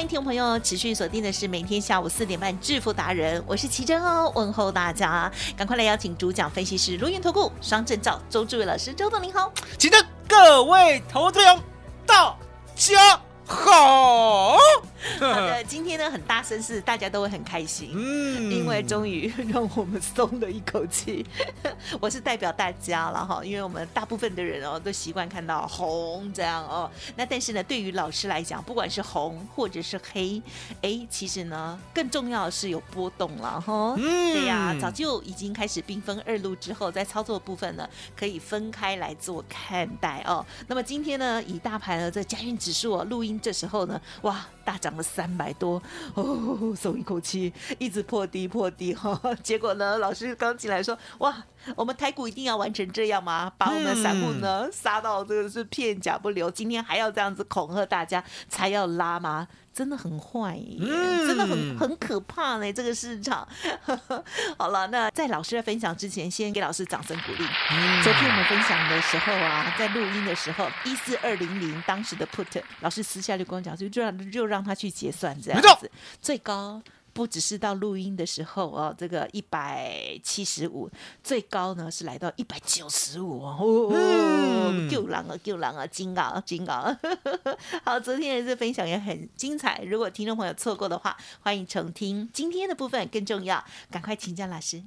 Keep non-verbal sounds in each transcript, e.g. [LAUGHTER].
欢迎听众朋友持续锁定的是每天下午四点半致富达人，我是奇珍哦，问候大家，赶快来邀请主讲分析师卢云投顾双证照周志伟老师，周董您好。请的各位投资友，大家好。[LAUGHS] 好的，今天呢很大声是大家都会很开心，嗯因为终于让我们松了一口气。[LAUGHS] 我是代表大家了哈，因为我们大部分的人哦都习惯看到红这样哦。那但是呢，对于老师来讲，不管是红或者是黑，哎，其实呢更重要的是有波动了哈。嗯对呀、早就已经开始兵分二路之后，在操作部分呢可以分开来做看待哦。那么今天呢，以大盘的这家运指数哦，录音这时候呢，哇，大涨了三百多哦，松一口气，一直破低破低哈、[LAUGHS] 结果呢，老师刚进来说，哇，我们台股一定要完成这样吗？把我们的散户呢、杀到这个是片甲不留，今天还要这样子恐吓大家才要拉吗？真的很坏耶，嗯真的很很可怕呢，这个市场。[LAUGHS] 好了，那在老师的分享之前，先给老师掌声鼓励。嗯昨天我们分享的时候啊，在录音的时候，一四二零零当时的 put，老师私下就跟我讲说，就让就让他去结算这样子，最高。不只是到录音的时候哦，这个一百七十五，最高呢是来到一百九十五哦，嗯救狼啊救狼啊，金啊金啊！[LAUGHS] 好，昨天的这分享也很精彩，如果听众朋友错过的话，欢迎重听。今天的部分更重要，赶快请江老师。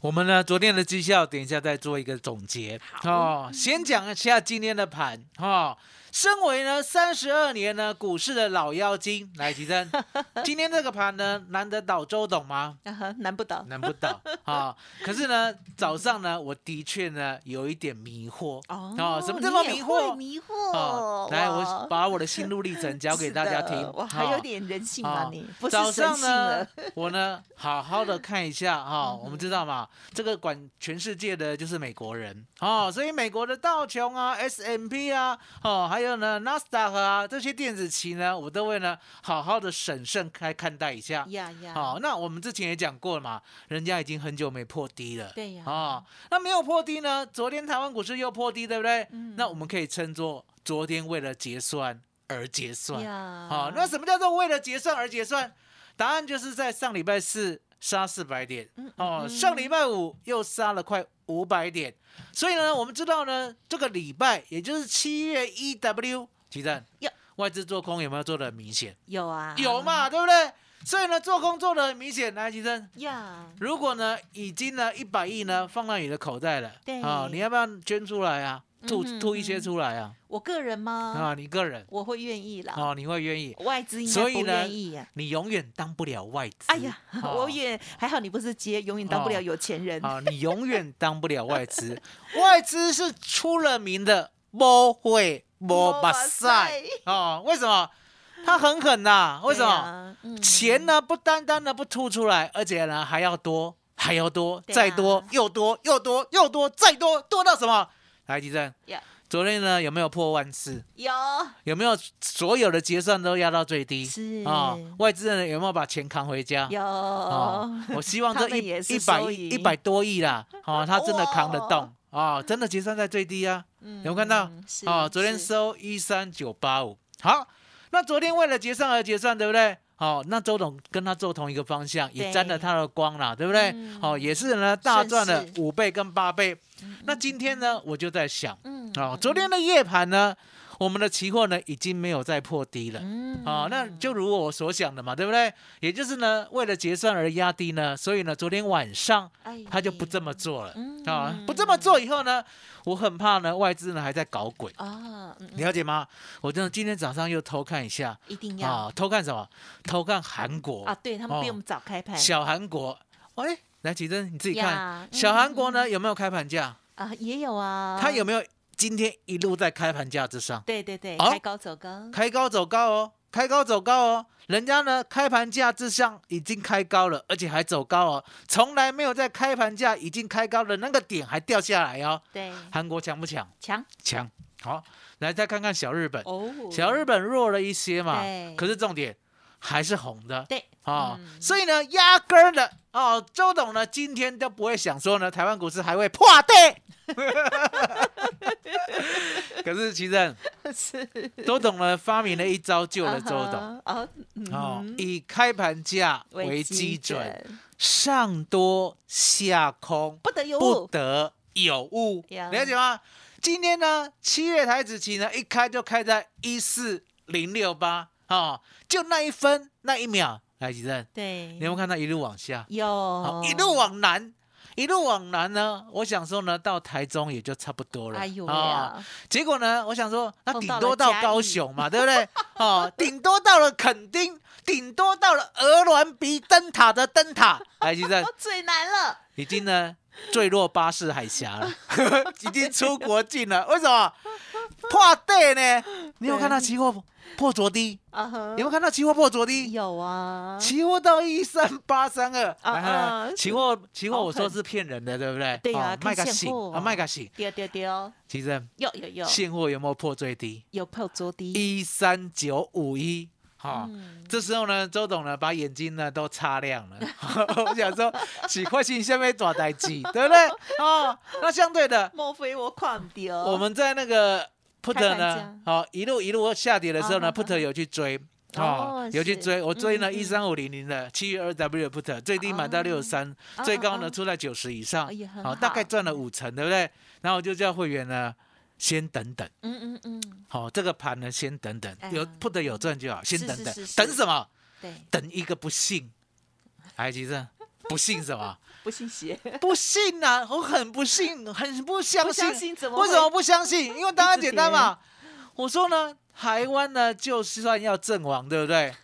我们呢，昨天的绩效，等一下再做一个总结。哦，先讲一下今天的盘。哦，身为呢三十二年呢股市的老妖精，来吉珍，[LAUGHS] 今天这个盘呢难得倒周董吗？难不倒。难不倒啊、可是呢，早上呢，我的确呢有一点迷惑哦什么叫做你也迷惑？迷惑、哦，来，我把我的心路历程交给大家听是的。哇，还有哦点人性吧好你？早上呢。，我呢好好的看一下哈、嗯我们知道嘛，这个管全世界的就是美国人哦，所以美国的道琼啊、S M P 啊，哦，还有呢纳斯达克啊这些电子期呢，我都会呢好好的审慎开看待一下。呀呀，好、那我们之前也讲过了嘛，人家已经很久没破低了。对呀哦，那没有破低呢？昨天台湾股市又破低，对不对？嗯那我们可以称作昨天为了结算而结算。呀，好、那什么叫做为了结算而结算？答案就是在上礼拜四杀四百点，嗯哦，嗯上礼拜五又杀了快五百点，所以呢，我们知道呢，这个礼拜也就是七月一 W，奇正呀，外资做空有没有做的很明显？有啊，有嘛，对不对？所以呢，做空做的很明显。来，吉正，呀，如果呢已经呢一百亿呢放到你的口袋了，对啊、你要不要捐出来啊？吐吐一些出来啊？我个人吗？啊，你个人我会愿意啦。哦，你会愿意？外资应该不所以呢愿意呀。你永远当不了外资。哎呀，哦我也还好，你不是接，永远当不了哦有钱人。啊，你永远当不了外资。[LAUGHS] 外资是出了名的摸会摸把塞啊，为什么？他很狠呐、为什么？钱呢不单单的不吐出来，而且呢还要多，还要多，啊再多，又多，又多，又多，再多，多到什么？来，吉正，呀昨天呢有没有破万次？有。有没有所有的结算都压到最低？是。啊、外资人有没有把钱扛回家？有。哦，我希望这 [LAUGHS] 一一百亿一百多亿啦，哦，[LAUGHS] 他真的扛得动。啊哦，真的结算在最低啊，嗯有没有看到？哦，昨天收一三九八五，好，那昨天为了结算而结算，对不对？哦，那周董跟他做同一个方向，也沾了他的光啦，对不对？嗯。哦，也是呢，大赚了五倍跟八倍。那今天呢，我就在想，嗯啊，昨天的夜盘呢，我们的期货呢已经没有再破低了。嗯哦，那就如我所想的嘛，对不对？也就是呢，为了结算而压低呢，所以呢，昨天晚上哎他就不这么做了嗯啊、不这么做以后呢，我很怕呢，外资呢还在搞鬼，啊，了解吗？我真的今天早上又偷看一下一定要啊，偷看什么？偷看韩国啊，对他们比哦我们早开盘小韩国。喂，来启珍，你自己看，小韩国嗯呢有没有开盘价？啊，也有啊，它有没有今天一路在开盘价之上？对对对，好开高走高，开高走高哦，开高走高哦，人家呢开盘价之上已经开高了，而且还走高哦，从来没有在开盘价已经开高的那个点还掉下来哦。对，韩国强不强？强。强。好，来再看看小日本，哦，小日本弱了一些嘛对，可是重点还是红的。对。啊、嗯。所以呢，压根儿的哦，周董呢今天都不会想说呢，台湾股市还会破底。[LAUGHS] 可是其实是。周董呢发明了一招救了周董。哦以开盘价为基准，，上多下空，不得有不误，得有误，呀。了解吗？今天呢，七月台子期呢，一开就开在一四零六八，哦，就那一分那一秒，来，吉正，对，你有没有看到一路往下，有好，一路往南。一路往南呢，我想说呢，到台中也就差不多了。啊，结果呢，我想说，那顶多到高雄嘛，对不对？[LAUGHS] 哦，顶多到了垦丁，顶多到了鹅銮鼻灯塔的灯塔。哎，先生，[LAUGHS] 最难了，已经呢坠落巴士海峡了，[LAUGHS] 已经出国境了。为什么？破底呢？你有看到期货破昨低？啊哈有没有看到期货破昨低？有啊，期货到一三八三二，啊来来啊来期货期货我说是骗人的，对不对？对啊哦卖个醒看现货啊，卖个醒。丢丢丢，其实有有有现货有没有破最低？有破昨低，一三九五一，哈。嗯这时候呢，周董呢把眼睛呢都擦亮了，我想说，喜欢性下面抓代机，对不对？哦，那相对的，莫非我看丢？我们在那个 put 呢好，哦，一路一路下跌的时候呢，put 有去追。哦哦，有去追，我追呢嗯嗯一三五零零的七月二 W 的 put，最低买到哦六十三，啊最高呢出在九十以上好，大概好赚了五成，对不对？然后我就叫会员呢先等等，嗯嗯嗯，好，这个盘呢先等等，有啊 put 有赚就好，先等等是是，是等什么？对，等一个不信，哎，其实不信什么？[LAUGHS] 不信邪，不信呐、我很不信，很不相不信。相信怎么为什么不相信？因为答案一直简单嘛。[LAUGHS] 我说呢，台湾呢，就算要阵亡，对不对？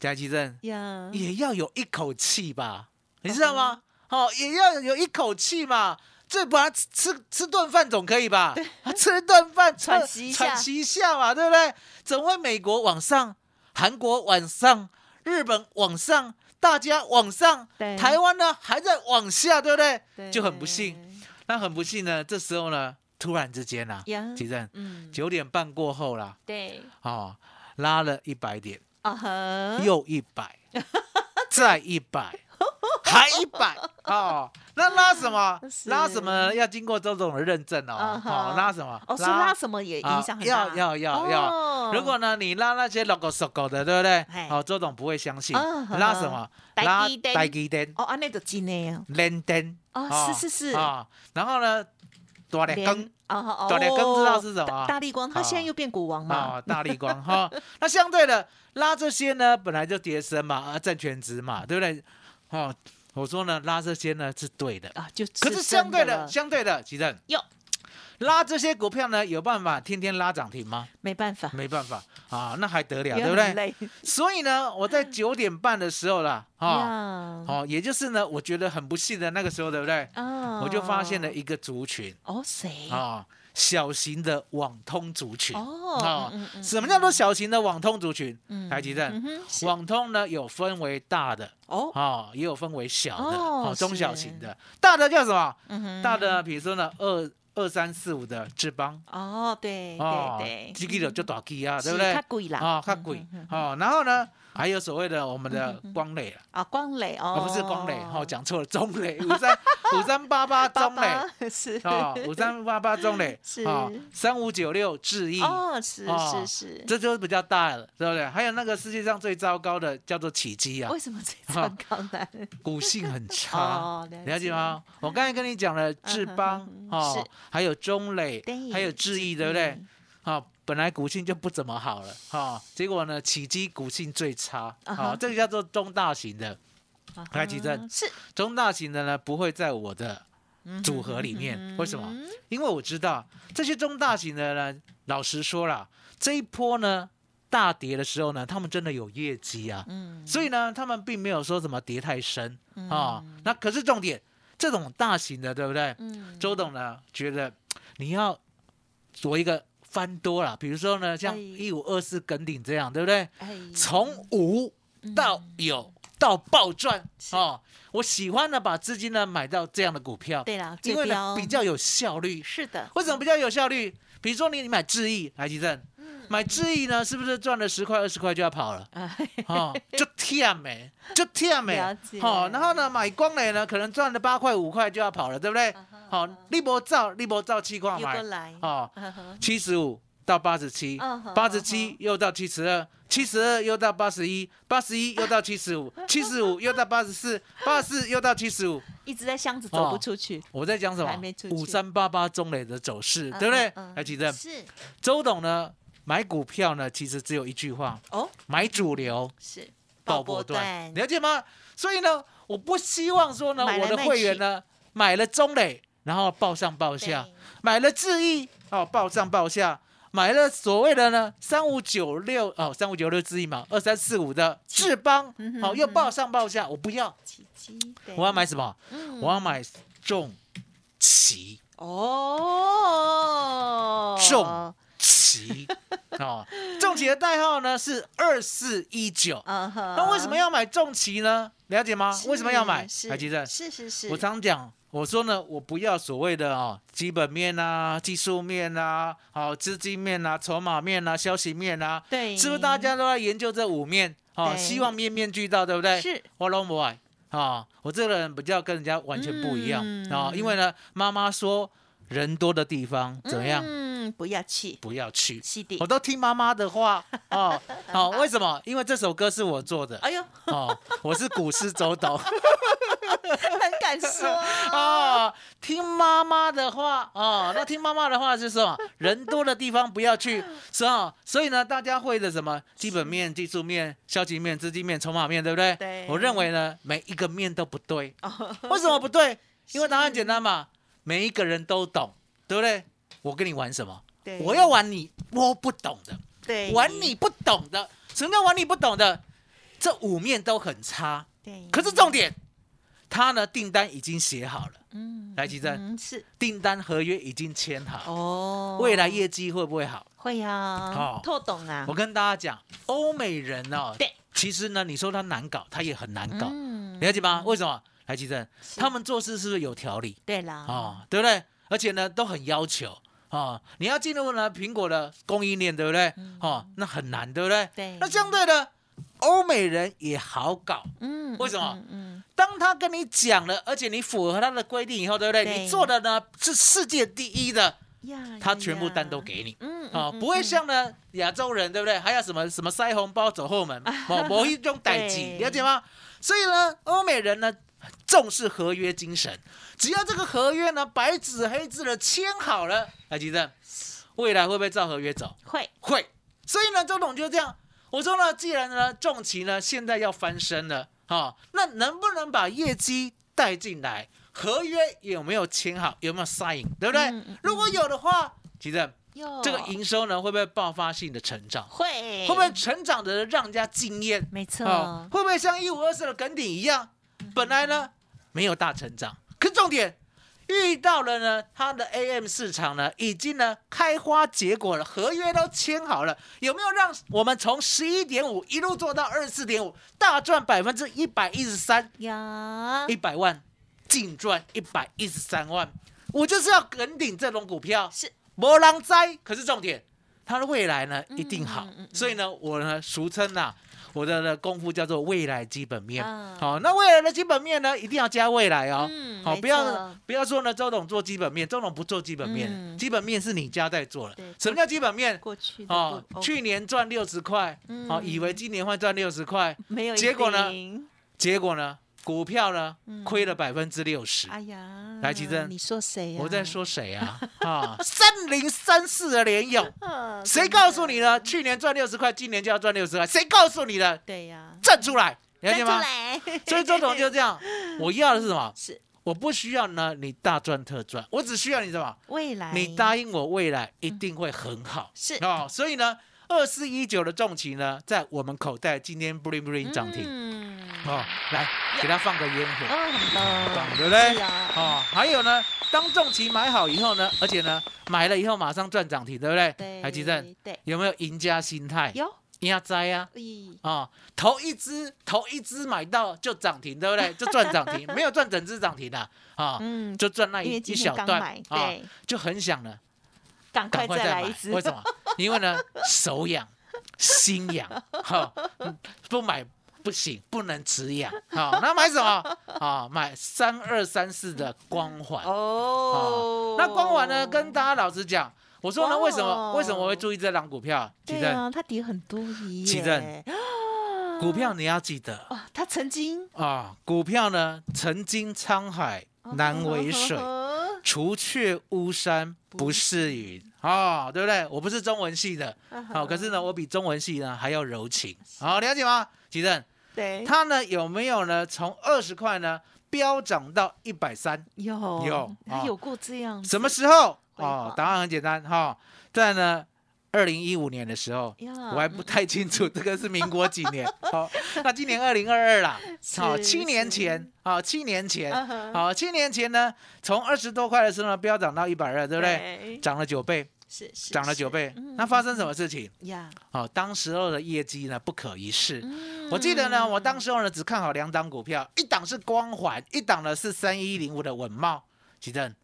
嘉琪正呀？也要有一口气吧，你知道吗？哦，也要有一口气嘛。这不然吃吃吃顿饭总可以吧？啊吃顿饭喘息一下喘息一下嘛，对不对？怎么会美国往上，韩国往上，日本往上，大家往上，台湾呢还在往下，对不对？对就很不幸。那很不幸呢，这时候呢，突然之间啦，呀，其正嗯，九点半过后啦，对，哦，拉了一百点，啊哈，又一百，[LAUGHS] 再一百，还一百哦。那拉什么？拉什么？要经过周总的认证哦。啊哈哦，拉什么？哦，说拉什么也啊影响很大，要要要要。哦如果呢，你拉那些 logo 手狗的，对不对嘿？哦，周总不会相信拉什么？台拉台积电、哦，啊，那就真的呀，联电。哦，是是是，啊。然后呢，大力光连啊哦，大力光知道是什么大大力光，他现在哦又变股王嘛，啊，大力光哈。那相对的拉这些呢，本来就跌升嘛，啊，占全值嘛，对不对？哦，我说呢，拉这些呢是对的，啊，就可是相对的，相对的，其正。哟，拉这些股票呢，有办法天天拉涨停吗？没办法，没办法。啊，那还得了，也对不对？所以呢，我在九点半的时候啦，[LAUGHS] 啊，呀，哦，也就是呢，我觉得很不幸的那个时候，对不对？啊，我就发现了一个族群。哦，谁？啊，小型的网通族群。哦什么叫做小型的网通族群？嗯台积电网通呢有分为大的哦，啊，也有分为小的哦哦，中小型的。大的叫什么？大的比如说呢，二二三四五的智邦哦，对哦对对，这个就就大机啊，对不是对？较贵啦，啊，较嗯贵哦。然后呢，还有所谓的我们的嗯光磊啊，啊，光磊哦，哦不是光磊，哦讲错了，中磊五三 [LAUGHS] 五三八八爸中磊。爸是。哦，五三八八中磊是，哦，三五九六智毅，哦，是哦是是，这就是比较大了，对不对？还有那个世界上最糟糕的叫做起基啊。为，什么最糟糕呢？[LAUGHS] 股性很差，哦，了了解吗？我刚才跟你讲了智邦哦，还有中磊对，还有智毅，对不对？嗯？啊，本来股性就不怎么好了，哈，结果呢，起基股性最差，啊哈。啊，这个叫做中大型的，啊来举证是。中大型的呢不会在我的组合里面，为什么？嗯因为我知道这些中大型的呢，老实说了，这一波呢大跌的时候呢，他们真的有业绩啊，嗯。所以呢，他们并没有说什么跌太深啊。那可是重点，这种大型的，对不对？嗯。周董呢觉得你要做一个翻多了，比如说呢，像哎。一五二四耿鼎这样，对不对？哎。从无到有到暴赚哦，我喜欢呢把资金呢买到这样的股票，对啦，因为呢比较有效率。是的，为什么比较有效率？比如说你你买智毅，来吉正，买智毅呢，是不是赚了十块二十块就要跑了？啊，哦，就跳没，[LAUGHS] 就跳没。好、然后呢，买光磊呢，可能赚了八块五块就要跑了，对不对？好、利博照，利博照七块买哦，七十五到八十七八十七又到七十二，七十二又到八十一，八十一又到七十五，[LAUGHS] 七十五又到八十四，八十四又到七十五。一直在箱子走不出去，我在讲什么？五三八八中磊的走势，嗯对不对？还记得是。周董呢？买股票呢，其实只有一句话：哦，买主流，是。爆波段，了解吗？所以呢，我不希望说呢，我的会员呢买了中磊，然后报上报下对，买了智毅哦，报上报下，买了所谓的呢三五九六哦，三五九六智毅嘛，二三四五的智邦好哦，又报上报下，我不要，我要买什么？嗯我要买重旗哦，重旗哦，重旗的代号呢是二四一九。那为什么要买重旗呢？了解吗？为什么要买？是还记得？是是是，我常讲，我说呢，我不要所谓的哦基本面啊、技术面啊、好资金面啊、筹码面啊、消息面啊，对，是不是大家都在研究这五面？哦，希望面面俱到，对不对？是我拢不爱啊，我这个人比较跟人家完全不一样嗯啊，因为呢，妈妈说人多的地方怎么样？嗯，不要去，不要去。是的我，都听妈妈的话哦，[LAUGHS] 好，为什么？因为这首歌是我做的哎呦，哦，我是股市周董。很敢说，[LAUGHS] 哦，听妈妈的话哦，那听妈妈的话是什么？人多的地方不要去，是吧？所以呢，大家会的什么基本面、技术面、消极面、资金面、筹码面，对不对？对我认为呢，每一个面都不对。哦为什么不对？因为答案简单嘛，每一个人都懂，对不对？我跟你玩什么？对，我要玩你我不懂的，对玩你，不懂的。什么叫玩你不懂的？这五面都很差，对，可是重点，他呢订单已经写好了。嗯，来，吉正，嗯是订单合约已经签好，哦，未来业绩会不会好？会呀哦，透懂啊我，跟大家讲，欧美人哦，对，其实呢，你说他难搞，他也很难搞，嗯了解吗？为什么？来，吉正，是他们做事是不是有条理对啦，啊？对不对？而且呢，都很要求啊，你要进入呢苹果的供应链，对不对？哦，那很难，对不对？嗯对那相对的，欧美人也好搞。嗯，为什么嗯嗯，当他跟你讲了，而且你符合他的规定以后，对不对？对你做的呢是世界第一的，他全部单都呀给你。嗯啊，嗯不会嗯像呢亚洲人，对不对？还有什么什么塞红包走后门，某，[LAUGHS] 某一种代际，对了解吗？所以呢，欧美人呢重视合约精神，只要这个合约呢白纸黑字的签好了，来记得未来会不会照合约走？会会。所以呢，周董就这样，我说呢，既然呢重旗呢现在要翻身了，啊，那能不能把业绩带进来？合约有没有签好？有没有 sign？对不对？嗯嗯如果有的话，其实哟这个营收呢会不会爆发性的成长？会会不会成长的让人家惊艳？没错啊，会不会像一五二四的耿鼎一样，本来呢没有大成长，可是重点遇到了呢，它的 AM 市场呢已经呢开花结果了，合约都签好了，有没有让我们从十一点五一路做到二十四点五，大赚百分之一百一十三，呀。一百万净赚一百一十三万？我就是要跟顶这种股票，是。没人栽，可是重点，它的未来呢一定好，嗯嗯嗯所以呢，我呢俗称呐、我的的功夫叫做未来基本面。啊好，那未来的基本面呢，一定要加未来哦。好，不要不要说呢，周董做基本面，周董不做基本面，嗯基本面是你家在做了。什么叫基本面？过去哦，去年赚六十块，哦，嗯以为今年会赚六十块，没有结果呢？结果呢，股票呢嗯亏了百分之六十。哎呀，来奇珍你说谁呀？我在说谁啊？[LAUGHS] 啊，三零三四的联勇，[LAUGHS] 啊，谁告诉你的呢？？去年赚六十块，今年就要赚六十块，谁告诉你的？对呀，站出来，了解吗？[LAUGHS] 所以周董就这样，我要的是什么？是我不需要呢你大赚特赚，我只需要你什么？未来，你答应我未来一定会很好。是哦，所以呢，二四一九的重旗呢，在我们口袋今天 bling bling 涨停。嗯，哦，来给他放个烟火。哦，很棒，棒对不对是啊，哦，还有呢，当重旗买好以后呢，而且呢，买了以后马上赚涨停，对不对？对，台积电对，有没有赢家心态？有，赢家灾呀！咦，啊，头一只头一只买到就涨停，对不对？[LAUGHS] 就赚涨停，没有赚整只涨停的啊，嗯，就赚那一一小段，啊，对，就很想呢，赶快再来一。支，为什么？因为呢，[LAUGHS] 手痒，心痒，哈，嗯不买不行，不能止痒。好，那买什么？啊，买三二三四的光环。哦，那光环呢？跟大家老实讲，我说呢，为什么哇为什么我会注意这档股票？奇正，它跌很多耶，奇正 [GASPS] 股票你要记得哇，它曾经啊，股票呢曾经沧海难为水，哦 [LAUGHS] 除却巫山不是云。啊，对不对？我不是中文系的，好，可是呢，我比中文系呢还要柔情，好，了解吗？奇正，对，它呢有没有呢？从二十块呢飙涨到一百三？有。有啊有过这样，什么时候？哦，答案很简单哈，在呢二零一五年的时候，我还不太清楚 [LAUGHS] 这个是民国几年。[LAUGHS] 好，那今年二零二二啦，好，是七年前，好，七年前，好，七年前呢，从二十多块的时候呢，飙涨到一百二，对不对？涨了九倍，是是涨了是九倍嗯。那发生什么事情？呀？哦，当时候的业绩呢不可一世。嗯我记得呢，我当时候呢只看好两档股票，一档是光环，一档呢是三一零五的稳茂。奇正，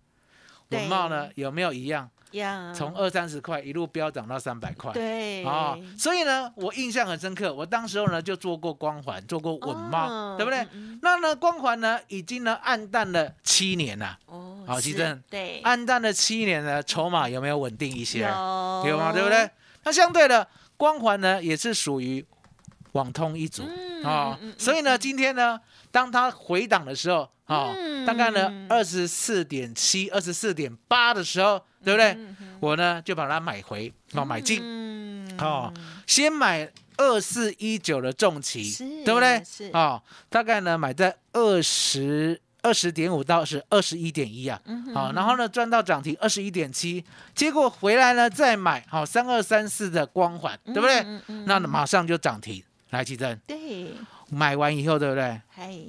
稳茂呢有没有一样？呀，从二三十块一路飙涨到三百块。对哦，所以呢，我印象很深刻。我当时候呢就做过光环，做过稳茂，哦对不对？那呢，光环呢已经呢暗淡了七年了，哦，好奇正对，暗淡了七年呢，筹码有没有稳定一些？有有吗？对不对？？那相对的，光环呢也是属于网通一族嗯啊嗯嗯，所以呢，今天呢，当它回档的时候啊，嗯大概呢二十四点七、二十四点八的时候，对不对？嗯我呢就把它买回，哦，买进，嗯。哦，先买二四一九的重旗是，对不对？是？哦，大概呢买在二十二十点五到是二十一点一啊，好，然后呢赚到涨停二十一点七，结果回来呢再买好三二三四的光环，对不对？那马上就涨停，来奇珍。对，买完以后，对不对？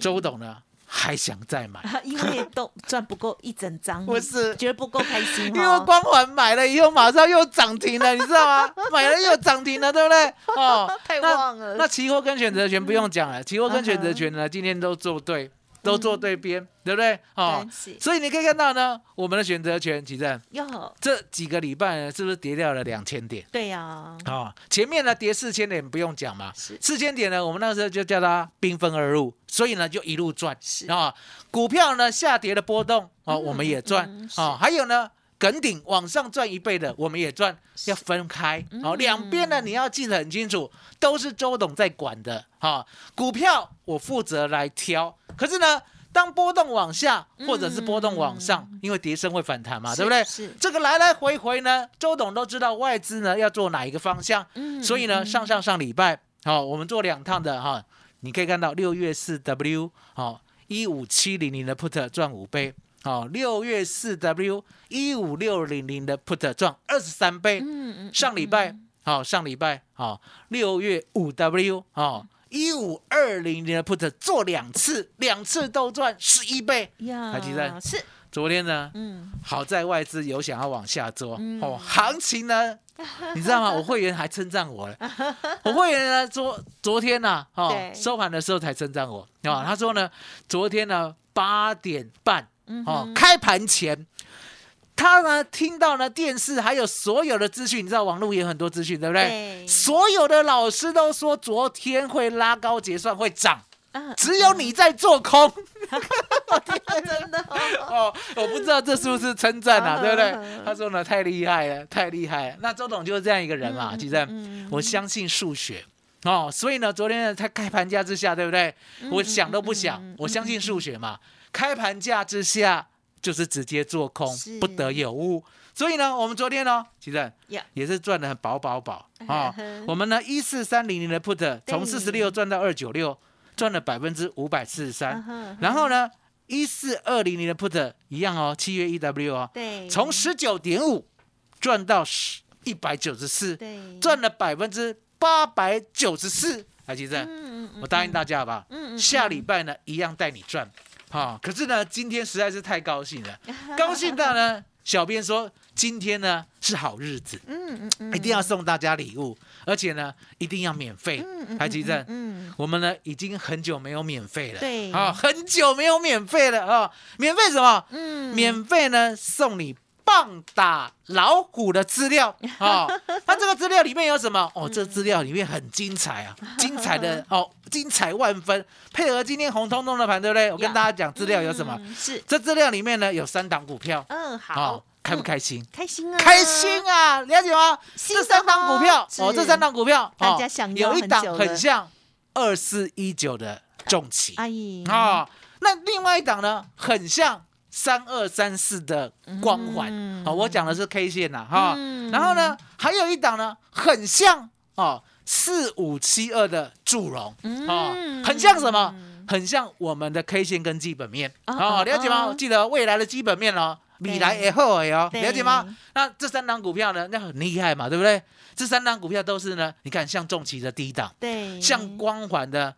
周董呢还想再买，[LAUGHS] 因为都赚不够一整张，[LAUGHS] 不是觉得不够开心因为哦。光环买了以后马上又涨停了，你知道吗？[LAUGHS] 买了又涨停了，对不对？哦，太那旺了，那期货跟选择权不用讲了，期货跟选择权呢，今天都做对，都做对边，对不对？哦所以你可以看到呢，我们的选择权，其正。哟，这几个礼拜呢，是不是跌掉了两千点？对呀，啊、前面呢跌四千点不用讲嘛，四千点呢，我们那时候就叫它兵分而入，所以呢就一路赚。是。啊、股票呢下跌的波动哦，嗯我们也赚。嗯啊、还有呢。梗顶往上赚一倍的，我们也赚，要分开。哦。嗯两边呢，你要记得很清楚，都是周董在管的哈、股票我负责来挑，可是呢，当波动往下或者是波动往上，因为跌升会反弹嘛，对不对？这个来来回回呢，周董都知道外资呢要做哪一个方向，嗯所以呢，嗯。上上上礼拜，好、我们做两趟的哈、你可以看到六月四 W 好一五七零零的 put 赚五倍，好、六月四 W 一五六零零的 put 赚二十三倍，嗯嗯，上礼拜好、上礼拜好六月五 W 哦一五二零零的 put 做两次，两次都赚十一倍。呀，台积电是，昨天呢，嗯，好在外资有想要往下做、嗯。哦，行情呢，[LAUGHS] 你知道吗？我会员还称赞我了，[LAUGHS] 我会员呢昨昨天呢、哦收盘的时候才称赞我。啊、哦，他说呢，昨天呢八点半嗯哦哼开盘前他呢听到呢电视还有所有的资讯，你知道网络也有很多资讯，对不对？对所有的老师都说昨天会拉高结算会涨，嗯只有你在做空。[LAUGHS] 真的哦哦，我不知道这是不是称赞啊，嗯对不对嗯？他说呢，太厉害了，太厉害了。那周董就是这样一个人嘛，嗯其实嗯我相信数学。哦，所以呢，昨天呢，在开盘价之下，对不对？嗯我想都不想，我相信数学嘛。开盘价之下就是直接做空，不得有误。所以呢，我们昨天呢，其实也是赚的很饱饱饱啊。[LAUGHS] [LAUGHS] 我们呢，一四三零零的 put 从四十六赚到二九六，赚了百分之五百四十嗯三。然后呢，一四二零零的 put 一样哦，七月 EW 哦，对，从十九点五赚到十一百九十四，对赚了百分之八百九十四。来，其实嗯嗯我答应大家好不好？嗯嗯下礼拜呢一样带你赚。好、可是呢，今天实在是太高兴了，[LAUGHS] 高兴到呢，小编说今天呢是好日子，嗯嗯嗯。一定要送大家礼物，而且呢一定要免费。台积证，嗯我们呢已经很久没有免费了，对。啊、很久没有免费了啊、免费什么？嗯。免费呢送你棒打老虎的资料。啊、[LAUGHS] 哦，那这个资料里面有什么？哦，这资料里面很精彩啊，[LAUGHS] 精彩的哦，精彩万分，配合今天红彤彤的盘，对不对？我跟大家讲资料有什么？嗯是。这资料里面呢有三档股票，嗯好。哦，开不开心？开心啊。开心啊，了解吗？这三档股票哦，这三档股票，大家哦想有一档很像二四一九的重企。阿姨啊，那另外一档呢，很像三二三四的光环。嗯。哦，我讲的是 K 线呐哈。嗯，然后呢，还有一档呢，很像哦四五七二的祝融哦嗯，很像什么？很像我们的 K 线跟基本面。哦哦，了解吗？哦。记得未来的基本面哦，对。未来也好的哦，对。了解吗？那这三档股票呢，那很厉害嘛，对不对？这三档股票都是呢，你看像重旗的低档，对。像光环的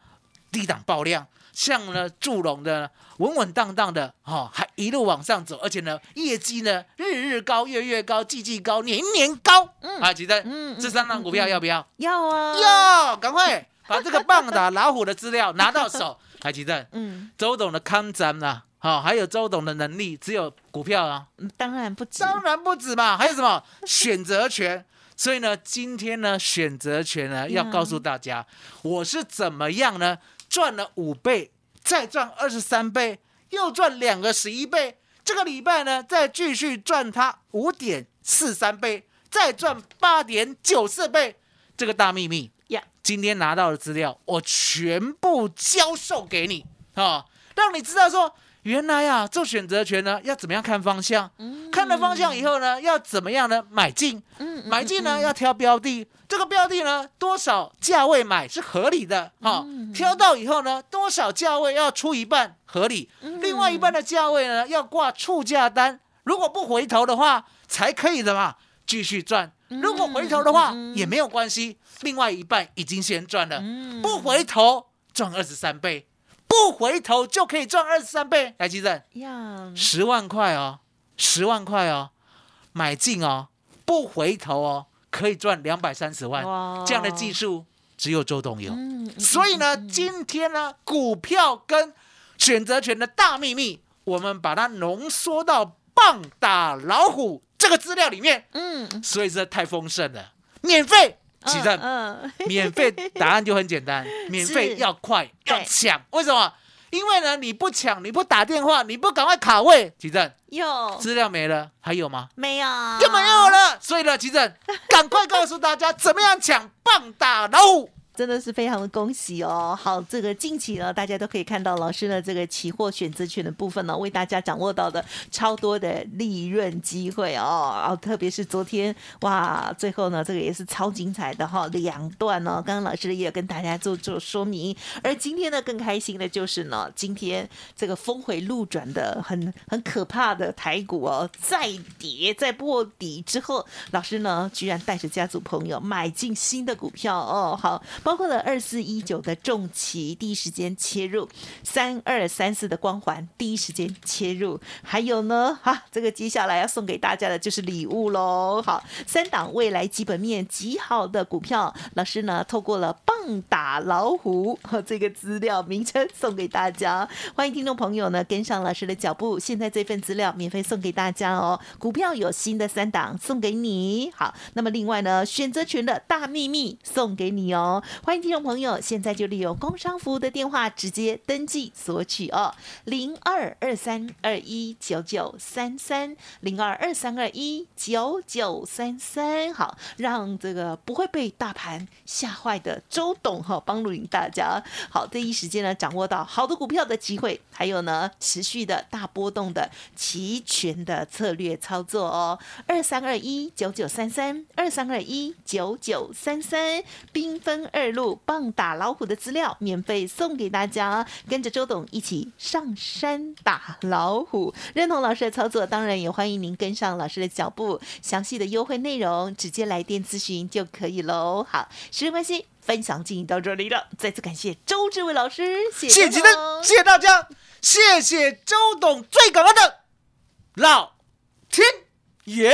低档爆量，像呢祝融的稳稳当当的，哦，还一路往上走，而且呢业绩呢日日高，月月高，季季高，年年高。嗯啊，记得嗯嗯这三档股票要不要？要啊要，赶快把这个棒打老虎的资料拿到手。还记得嗯周董的康展呐，好，还有周董的能力，只有股票啊，嗯当然不止当然不止嘛，还有什么 [LAUGHS] 选择权？所以呢，今天呢，选择权呢，要告诉大家，我是怎么样呢？赚了五倍，再赚二十三倍，又赚两个十一倍。这个礼拜呢，再继续赚它五点四三倍，再赚八点九四倍。这个大秘密呀今天拿到的资料，我全部教授给你啊、让你知道说，原来啊，做选择权呢，要怎么样看方向，看了方向以后呢，要怎么样呢买进，嗯买进呢要挑标的，这个标的呢多少价位买是合理的哈、挑到以后呢，多少价位要出一半合理，另外一半的价位呢要挂促价单，如果不回头的话，才可以的嘛，继续赚。如果回头的话也没有关系，另外一半已经先赚了，不回头赚二十三倍，不回头就可以赚二十三倍。来，记得呀十万块哦，十万块哦，买进哦，不回头哦，可以赚两百三十万哇。这样的技术只有周董有。所以呢，今天呢，股票跟选择权的大秘密，我们把它浓缩到棒打老虎这个资料里面，嗯所以这太丰盛了，免费。其实嗯 [LAUGHS] 免费答案就很简单，免费要快对要抢，为什么？因为呢，你不抢，你不打电话，你不赶快卡位，奇正有资料没了，还有吗？没有就没有了。所以呢，奇正赶快告诉大家怎么样抢棒打老虎。真的是非常的恭喜哦！好，这个近期呢，大家都可以看到老师的这个期货选择权的部分呢，为大家掌握到的超多的利润机会哦。然后特别是昨天哇，最后呢，这个也是超精彩的哈、两段哦。刚刚老师也有跟大家做做说明，而今天呢，更开心的就是呢，今天这个峰回路转的很很可怕的台股哦，再跌再破底之后，老师呢居然带着家族朋友买进新的股票哦。好，包括了二四一九的重旗第一时间切入，三二三四的光环第一时间切入，还有呢，哈，这个接下来要送给大家的就是礼物喽。好，三档未来基本面极好的股票，老师呢透过了棒打老虎和这个资料名称送给大家，欢迎听众朋友呢跟上老师的脚步，现在这份资料免费送给大家哦。股票有新的三档送给你，好，那么另外呢选择权的大秘密送给你哦。欢迎听众朋友现在就利用工商服务的电话直接登记索取哦，零二二三二一九九三三零二二三二一九九三三，好，让这个不会被大盘吓坏的周董哈帮助大家，好，第一时间呢掌握到好的股票的机会，还有呢持续的大波动的齐全的策略操作哦，二三二一九九三三二三二一九九三三，缤纷二二路棒打老虎的资料免费送给大家，跟着周董一起上山打老虎。认同老师的操作，当然也欢迎您跟上老师的脚步。详细的优惠内容，直接来电咨询就可以喽。好，时间关系，分享进行到这里了。再次感谢周志伟老师，谢谢，谢谢大家，谢谢周董，最感恩的老天爷。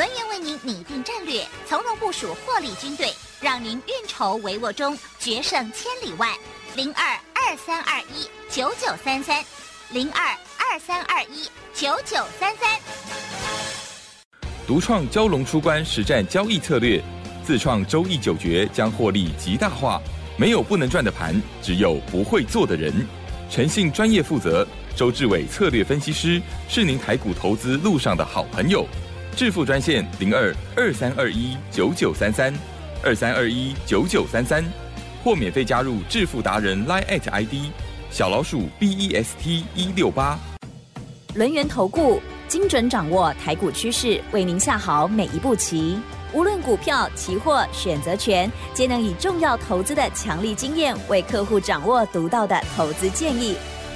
轮源为您拟定战略，从容部署获利军队。让您运筹帷幄中决胜千里外，零二二三二一九九三三，零二二三二一九九三三。独创蛟龙出关实战交易策略，自创周易九诀将获利极大化。没有不能赚的盘，只有不会做的人。诚信、专业、负责，周志伟策略分析师是您台股投资路上的好朋友。致富专线零二二三二一九九三三。二三二一九九三三，或免费加入致富达人 Line at ID 小老鼠 B E S T 一六八。轮源投顾精准掌握台股趋势，为您下好每一步棋。无论股票、期货、选择权，皆能以重要投资的强力经验，为客户掌握独到的投资建议。